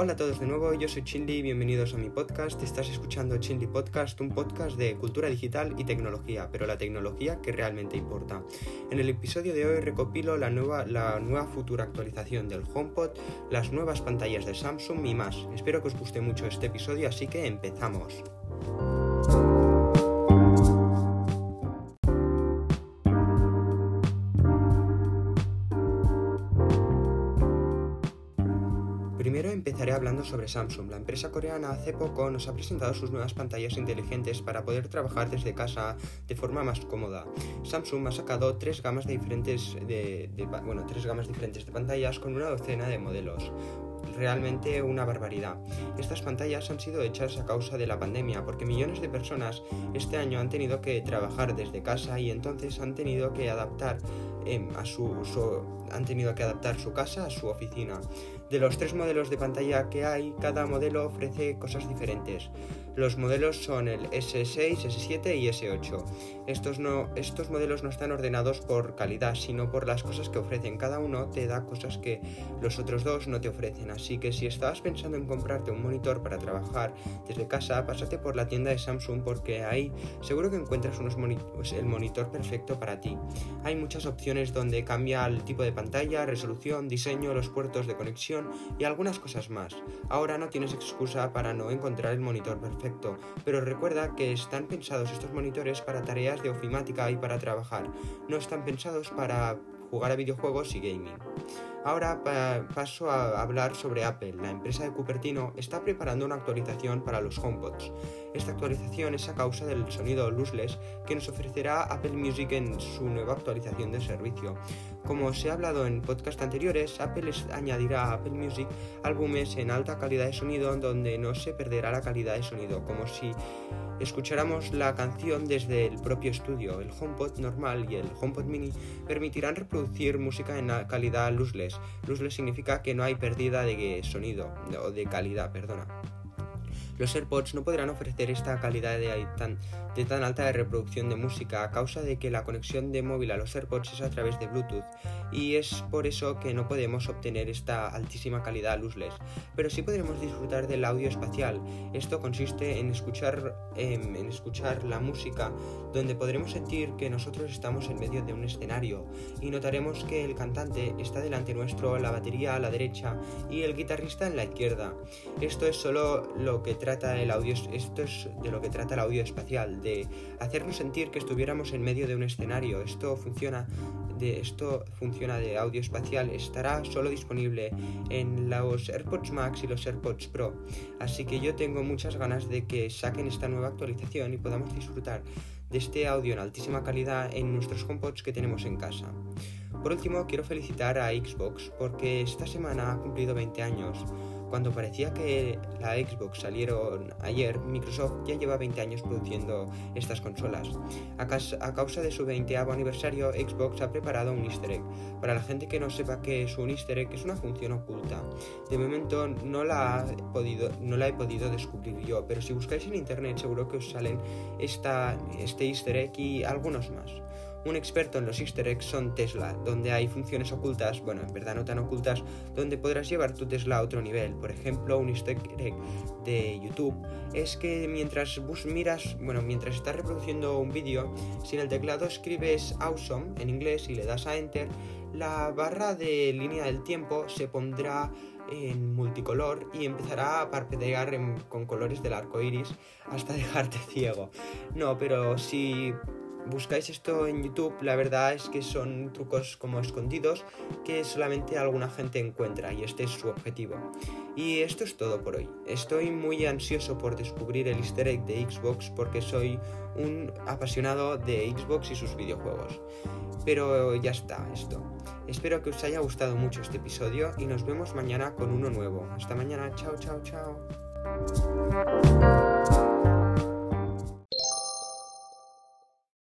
Hola a todos de nuevo, yo soy Chinli, bienvenidos a mi podcast. Estás escuchando Chinli Podcast, un podcast de cultura digital y tecnología, pero la tecnología que realmente importa. En el episodio de hoy recopilo la nueva, la nueva futura actualización del HomePod, las nuevas pantallas de Samsung y más. Espero que os guste mucho este episodio, así que empezamos. Primero empezaré hablando sobre Samsung. La empresa coreana hace poco nos ha presentado sus nuevas pantallas inteligentes para poder trabajar desde casa de forma más cómoda. Samsung ha sacado tres gamas diferentes de, bueno, tres gamas diferentes de pantallas con una docena de modelos realmente una barbaridad. Estas pantallas han sido hechas a causa de la pandemia porque millones de personas este año han tenido que trabajar desde casa y entonces han tenido que adaptar em, a su, han tenido que adaptar su casa a su oficina. De los tres modelos de pantalla que hay, cada modelo ofrece cosas diferentes. Los modelos son el S6, S7 y S8. Estos, no, estos modelos no están ordenados por calidad, sino por las cosas que ofrecen. Cada uno te da cosas que los otros dos no te ofrecen. Así que si estabas pensando en comprarte un monitor para trabajar desde casa, pásate por la tienda de Samsung porque ahí seguro que encuentras pues, el monitor perfecto para ti. Hay muchas opciones donde cambia el tipo de pantalla, resolución, diseño, los puertos de conexión y algunas cosas más. Ahora no tienes excusa para no encontrar el monitor perfecto pero recuerda que están pensados estos monitores para tareas de ofimática y para trabajar, no están pensados para jugar a videojuegos y gaming. Ahora paso a hablar sobre Apple. La empresa de Cupertino está preparando una actualización para los HomePods. Esta actualización es a causa del sonido lossless que nos ofrecerá Apple Music en su nueva actualización de servicio. Como se ha hablado en podcast anteriores, Apple añadirá a Apple Music álbumes en alta calidad de sonido donde no se perderá la calidad de sonido, como si escucháramos la canción desde el propio estudio. El HomePod normal y el HomePod mini permitirán reproducir música en calidad lossless. Lossless significa que no hay pérdida de sonido o de calidad, perdona. Los AirPods no podrán ofrecer esta calidad de tan, de tan alta de reproducción de música a causa de que la conexión de móvil a los AirPods es a través de Bluetooth y es por eso que no podemos obtener esta altísima calidad lossless, pero sí podremos disfrutar del audio espacial. Esto consiste en escuchar, em, en escuchar la música donde podremos sentir que nosotros estamos en medio de un escenario y notaremos que el cantante está delante nuestro, la batería a la derecha y el guitarrista en la izquierda. Esto es solo lo que trata el audio, esto es de lo que trata el audio espacial, de hacernos sentir que estuviéramos en medio de un escenario. Esto funciona de esto funciona de audio espacial estará solo disponible en los AirPods Max y los AirPods Pro. Así que yo tengo muchas ganas de que saquen esta nueva actualización y podamos disfrutar de este audio en altísima calidad en nuestros HomePods que tenemos en casa. Por último, quiero felicitar a Xbox porque esta semana ha cumplido 20 años. Cuando parecía que la Xbox salieron ayer, Microsoft ya lleva 20 años produciendo estas consolas. A, causa de su 20 aniversario, Xbox ha preparado un easter egg. Para la gente que no sepa qué es un easter egg, es una función oculta. De momento no la, no la he podido descubrir yo, pero si buscáis en internet seguro que os salen esta, este easter egg y algunos más. Un experto en los easter eggs son Tesla, donde hay funciones ocultas, bueno, en verdad no tan ocultas, donde podrás llevar tu Tesla a otro nivel. Por ejemplo, un easter egg de YouTube es que mientras bus miras, bueno, mientras estás reproduciendo un vídeo, si en el teclado escribes awesome en inglés y le das a enter, la barra de línea del tiempo se pondrá en multicolor y empezará a parpadear con colores del arco iris hasta dejarte ciego. No, pero si buscáis esto en YouTube, la verdad es que son trucos como escondidos que solamente alguna gente encuentra y este es su objetivo. Y esto es todo por hoy. Estoy muy ansioso por descubrir el easter egg de Xbox porque soy un apasionado de Xbox y sus videojuegos. Pero ya está esto. Espero que os haya gustado mucho este episodio y nos vemos mañana con uno nuevo. Hasta mañana, chao, chao, chao.